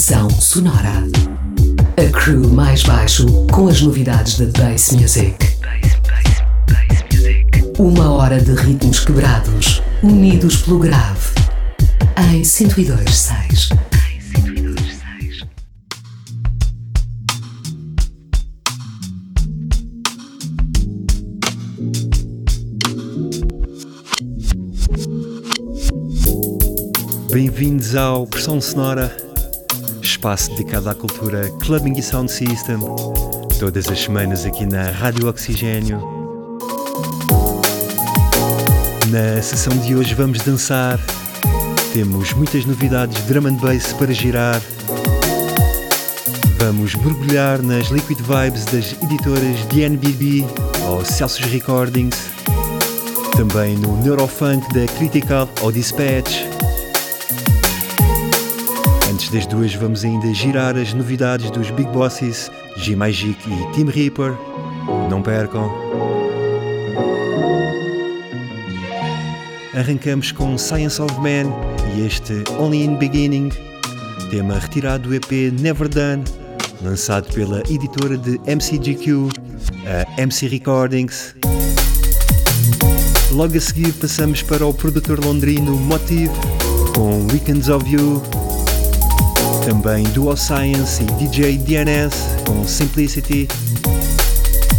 Estação Sonora. A crew mais baixo com as novidades da Bass Music. Uma hora de ritmos quebrados, unidos pelo grave. Em 102.6. Bem-vindos ao Pressão Sonora, espaço dedicado à cultura Clubbing e Sound System, todas as semanas aqui na Rádio Oxigênio. Na sessão de hoje vamos dançar, temos muitas novidades de drum and bass para girar. Vamos mergulhar nas liquid vibes das editoras DNBB ou Celsius Recordings, também no Neurofunk da Critical ou Dispatch Antes das duas, vamos ainda girar as novidades dos Big Bosses, G Magic e Team Reaper. Não percam! Arrancamos com Science of Man e este Only in Beginning, tema retirado do EP Never Done, lançado pela editora de MCGQ, a MC Recordings. Logo a seguir passamos para o produtor londrino Motive com Weekends of You também Dual Science e DJ DNS com Simplicity.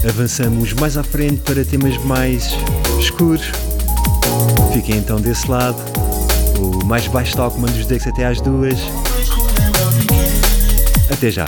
Avançamos mais à frente para temas mais escuros. Fiquem então desse lado. O mais baixo toque manda-vos decks até às duas. Até já!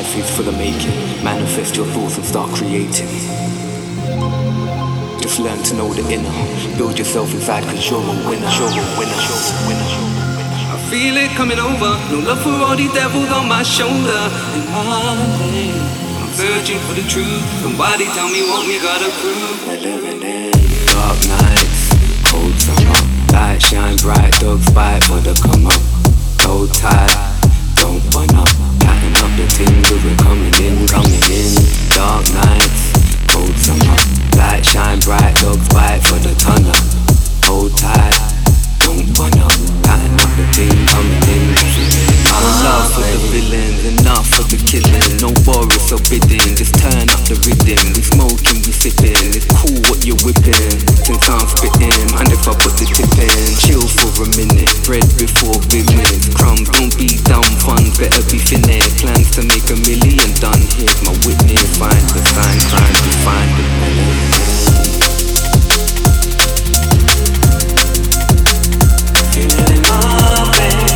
life is for the making. Manifest your thoughts and start creating. Just learn to know the inner. Build yourself inside cause you're a winner. You're a winner. You're a winner. I feel it coming over. No love for all these devils on my shoulder. And I'm searching for the truth. Somebody tell me what we gotta prove. We're living in dark nights, cold summer. Light shine bright, dogs bite for the come up. Hold tight, don't burn up up the things that we're coming in, coming in. Dark nights, cold summer. Light shine bright, dogs bite for the tunnel. Hold tight don't burn up. Got another thing coming in. I'm love with the villains, enough of the killing. No worries or bidding, just turn up the rhythm. We smoking, we sipping. It's cool what you're whipping. Since I'm spitting, and if I put the tip in, chill for a minute. Bread before business. Crumb, don't be dumb. Funds better be finite. Plans to make a million done. Here's my witness. Find the sign, trying to find it. Baby.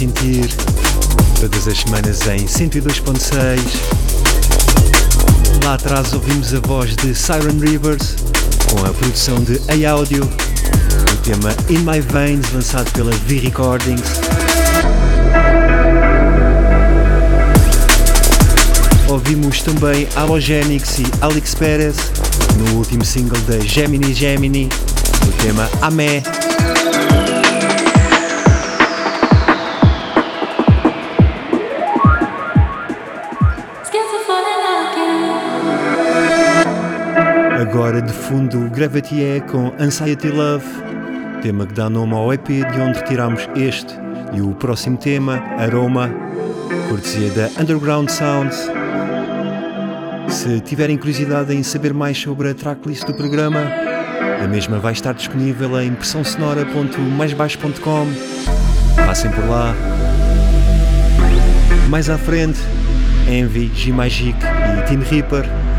sentir todas as semanas em 102.6. Lá atrás ouvimos a voz de Siren Rivers com a produção de A Audio, o tema In My Veins lançado pela V Recordings. Ouvimos também Halogenics e Alex Perez no último single da Gemini Gemini, o tema Amé. Agora de fundo Gravity é com Anxiety Love, tema que dá nome ao EP de onde retiramos este e o próximo tema, Aroma, cortesia da Underground Sounds. Se tiverem curiosidade em saber mais sobre a tracklist do programa, a mesma vai estar disponível em pressãosonora.maisbaixo.com. Passem por lá. Mais à frente, Envy, G-Magic e Team Reaper.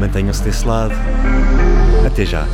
Mantenham-se desse lado. Até já.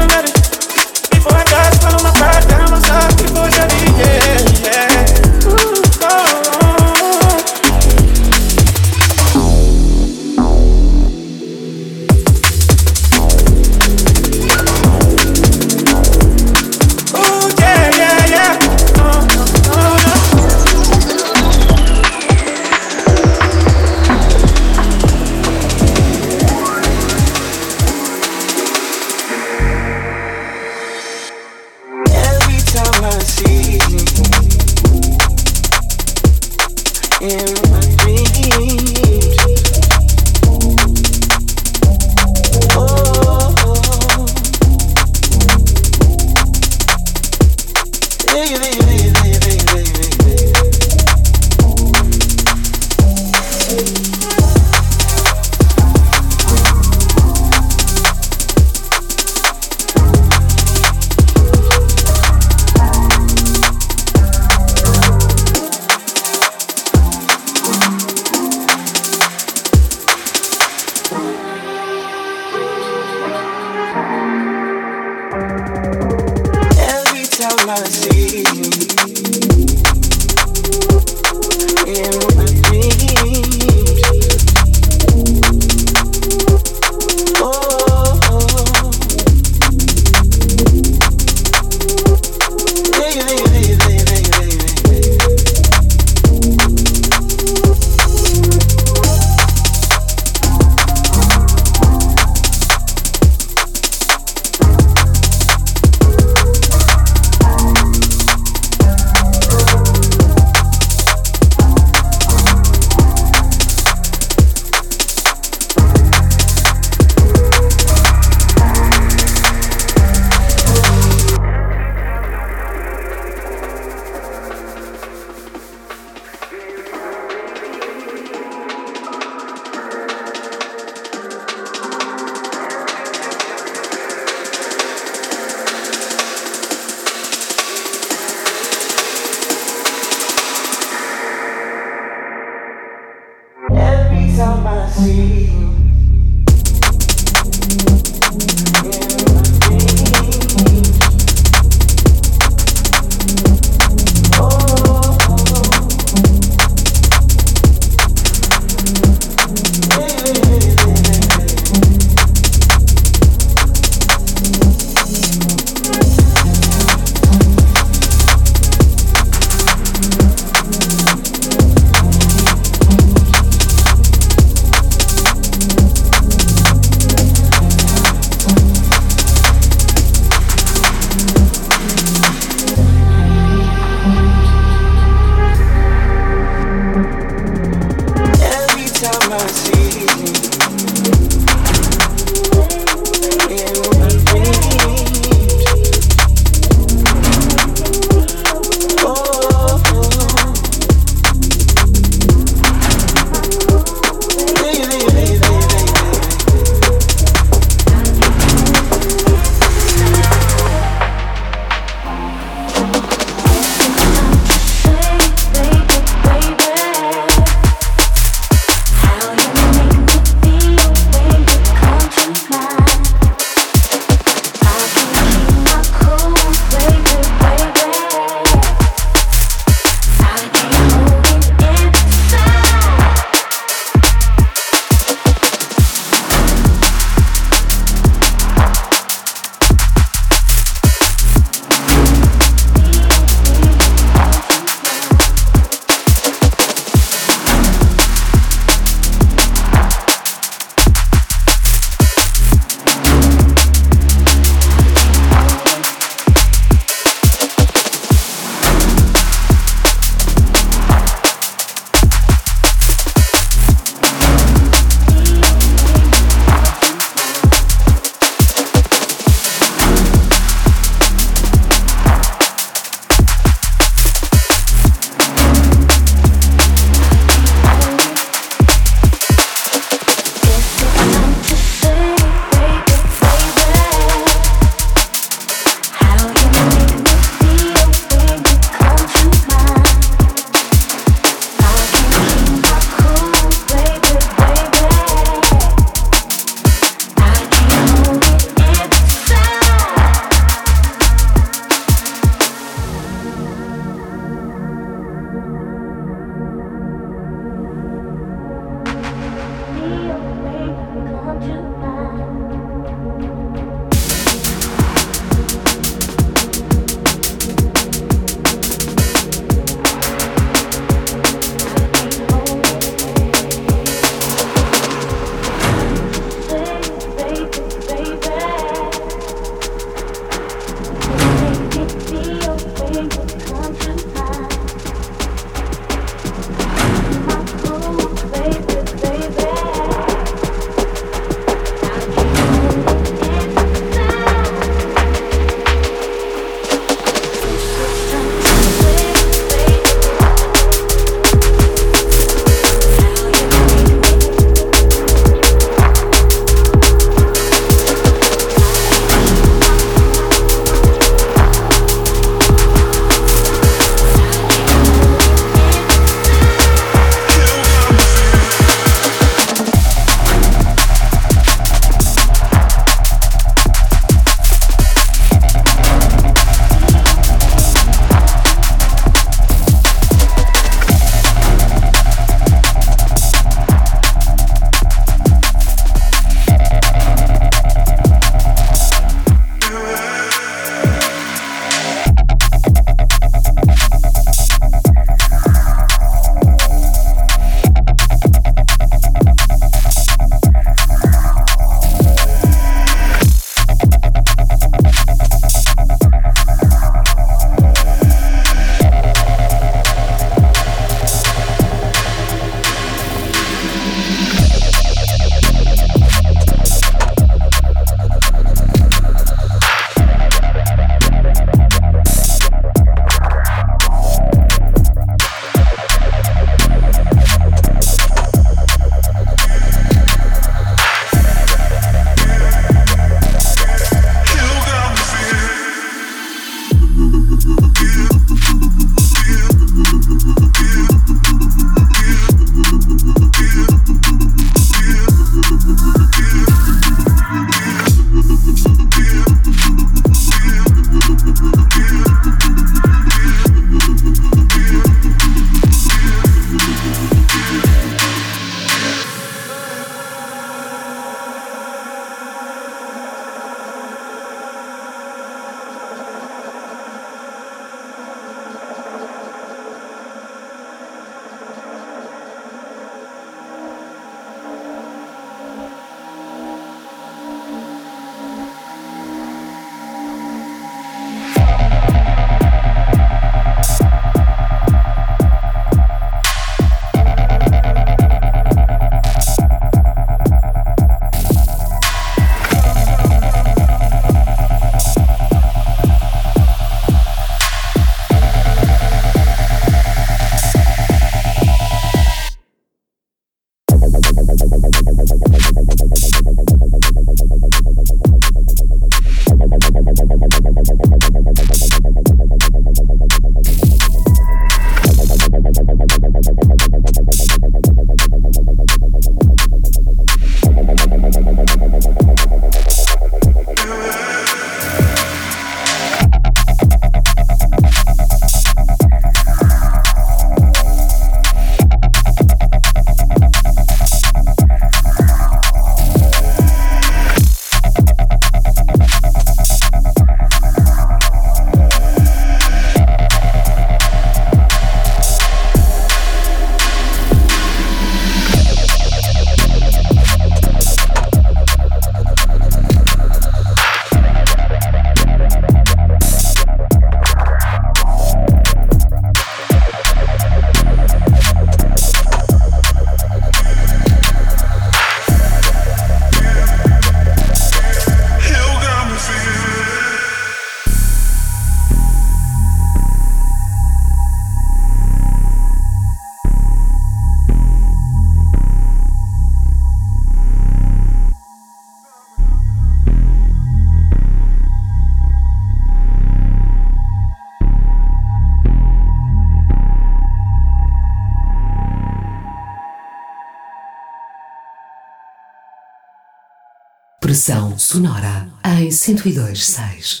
Pressão sonora em 102.6.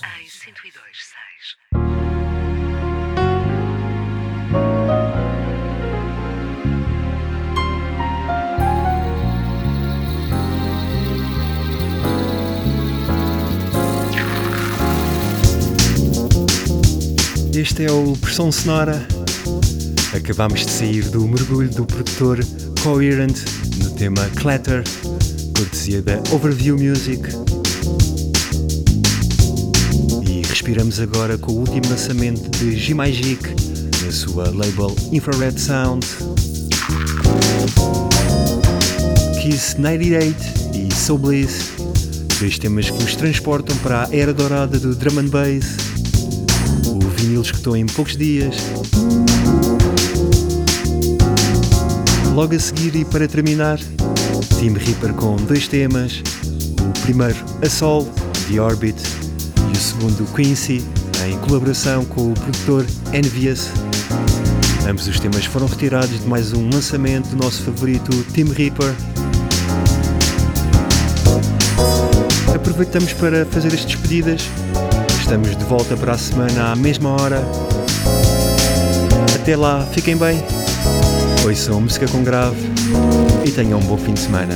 Este é o Pressão Sonora. Acabamos de sair do mergulho do produtor Coherent no tema Clatter cortesia da Overview Music. E respiramos agora com o último lançamento de G Magic na sua label Infrared Sound. Kiss 98 e Soul Bliss, dois temas que nos transportam para a era dourada do drum and bass. O vinil escutou em poucos dias. Logo a seguir e para terminar, Team Reaper com dois temas, o primeiro A Sol, The Orbit, e o segundo Quincy, em colaboração com o produtor Envious. Ambos os temas foram retirados de mais um lançamento do nosso favorito Team Reaper. Aproveitamos para fazer as despedidas. Estamos de volta para a semana à mesma hora. Até lá, fiquem bem. Ouçam música com grave e tenham um bom fim de semana.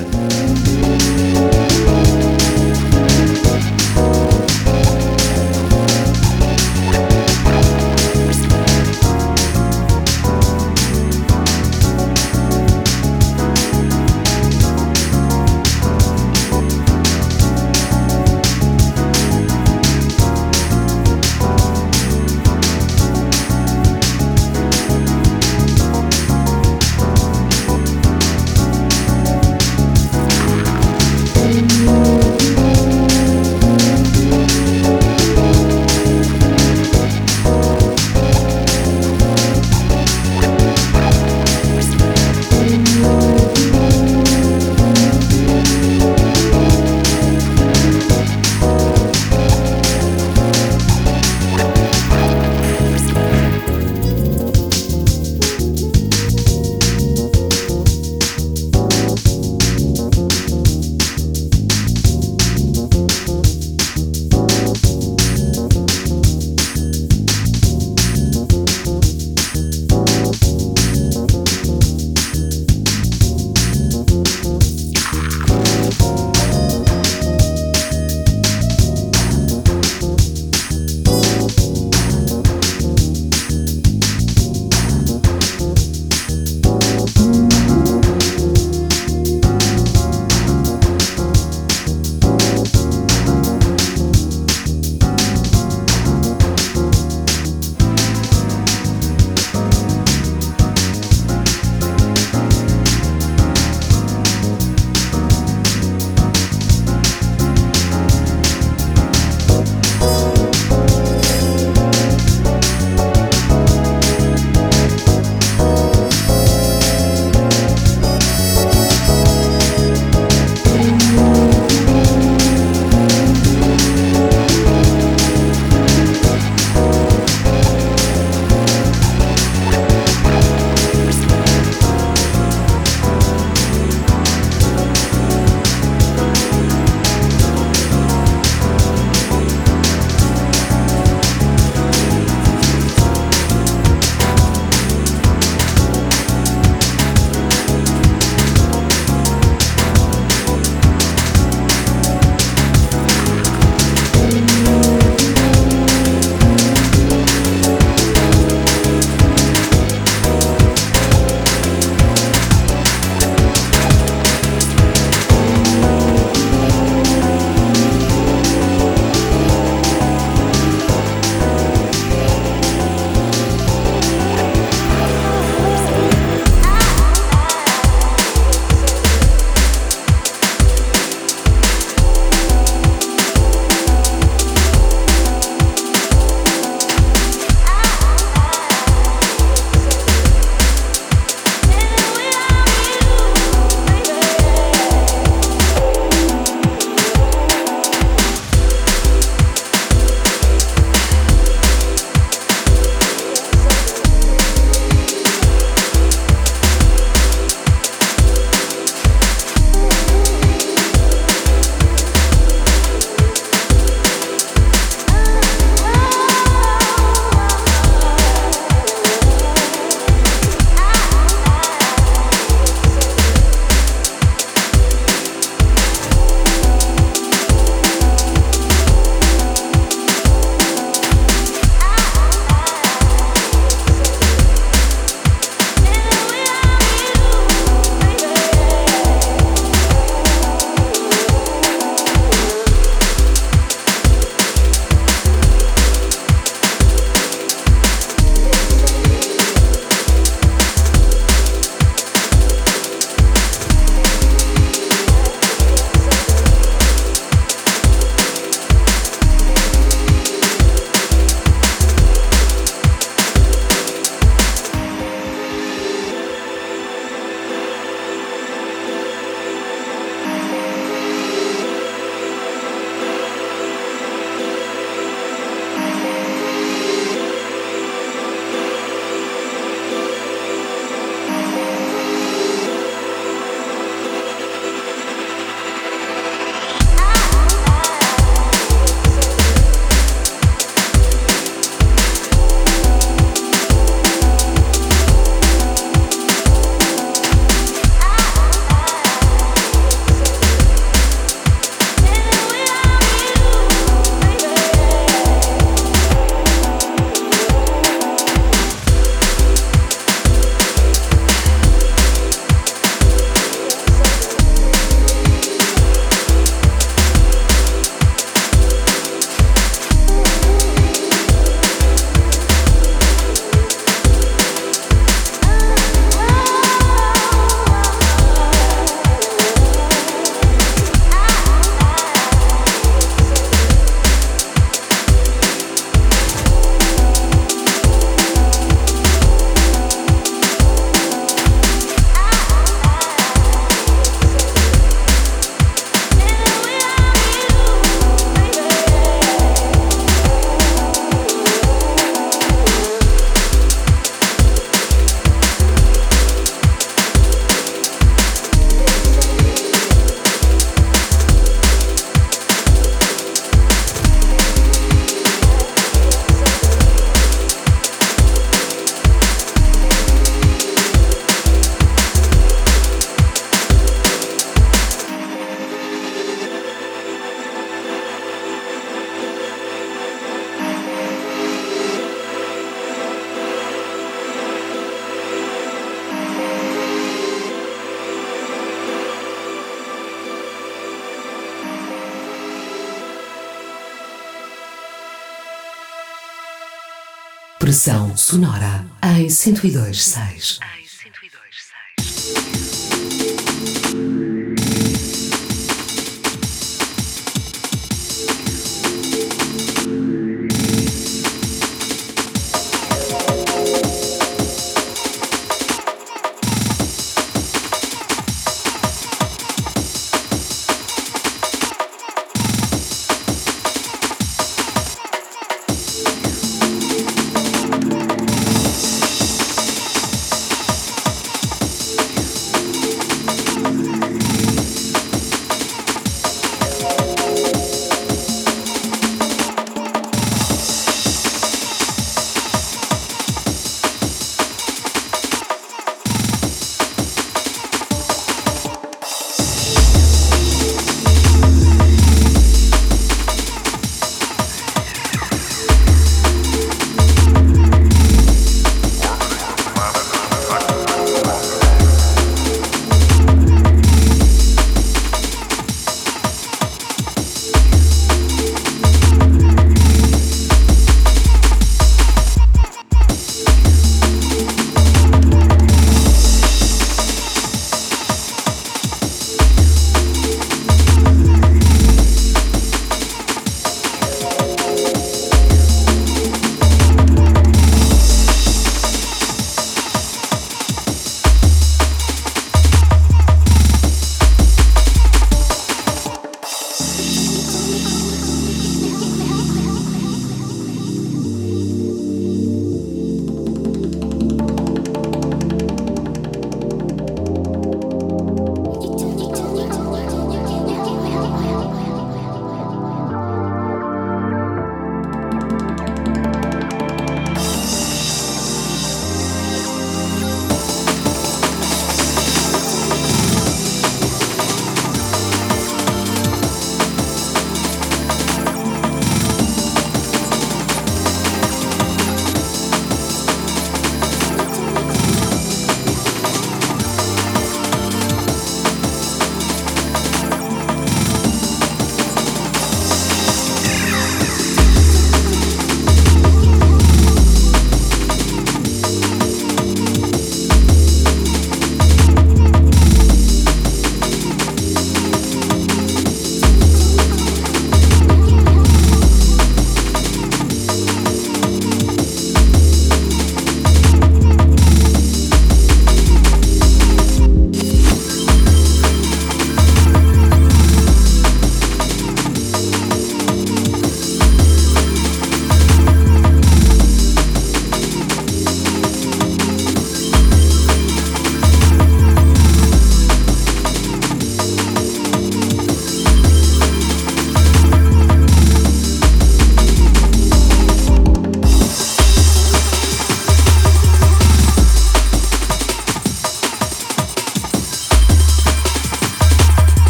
1026.